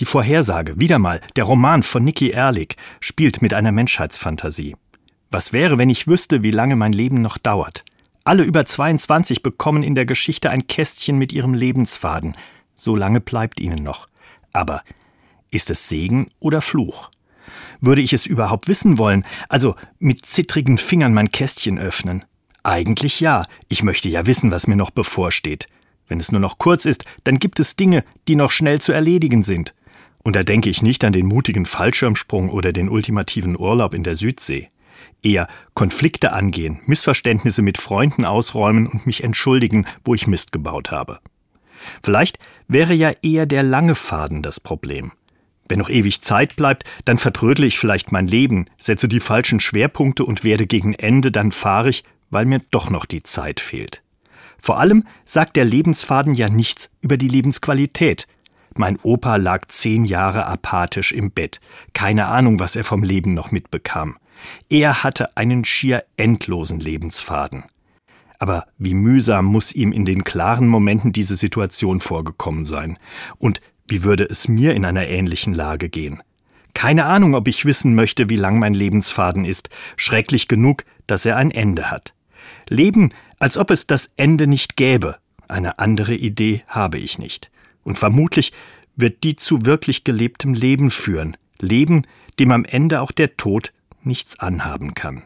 Die Vorhersage, wieder mal, der Roman von Nicky Ehrlich, spielt mit einer Menschheitsfantasie. Was wäre, wenn ich wüsste, wie lange mein Leben noch dauert? Alle über 22 bekommen in der Geschichte ein Kästchen mit ihrem Lebensfaden. So lange bleibt ihnen noch. Aber ist es Segen oder Fluch? Würde ich es überhaupt wissen wollen, also mit zittrigen Fingern mein Kästchen öffnen? Eigentlich ja, ich möchte ja wissen, was mir noch bevorsteht. Wenn es nur noch kurz ist, dann gibt es Dinge, die noch schnell zu erledigen sind. Und da denke ich nicht an den mutigen Fallschirmsprung oder den ultimativen Urlaub in der Südsee. Eher Konflikte angehen, Missverständnisse mit Freunden ausräumen und mich entschuldigen, wo ich Mist gebaut habe. Vielleicht wäre ja eher der lange Faden das Problem. Wenn noch ewig Zeit bleibt, dann vertrödle ich vielleicht mein Leben, setze die falschen Schwerpunkte und werde gegen Ende dann fahrig, weil mir doch noch die Zeit fehlt. Vor allem sagt der Lebensfaden ja nichts über die Lebensqualität. Mein Opa lag zehn Jahre apathisch im Bett, keine Ahnung, was er vom Leben noch mitbekam. Er hatte einen schier endlosen Lebensfaden. Aber wie mühsam muss ihm in den klaren Momenten diese Situation vorgekommen sein? Und wie würde es mir in einer ähnlichen Lage gehen? Keine Ahnung, ob ich wissen möchte, wie lang mein Lebensfaden ist. Schrecklich genug, dass er ein Ende hat. Leben, als ob es das Ende nicht gäbe. Eine andere Idee habe ich nicht. Und vermutlich wird die zu wirklich gelebtem Leben führen. Leben, dem am Ende auch der Tod nichts anhaben kann.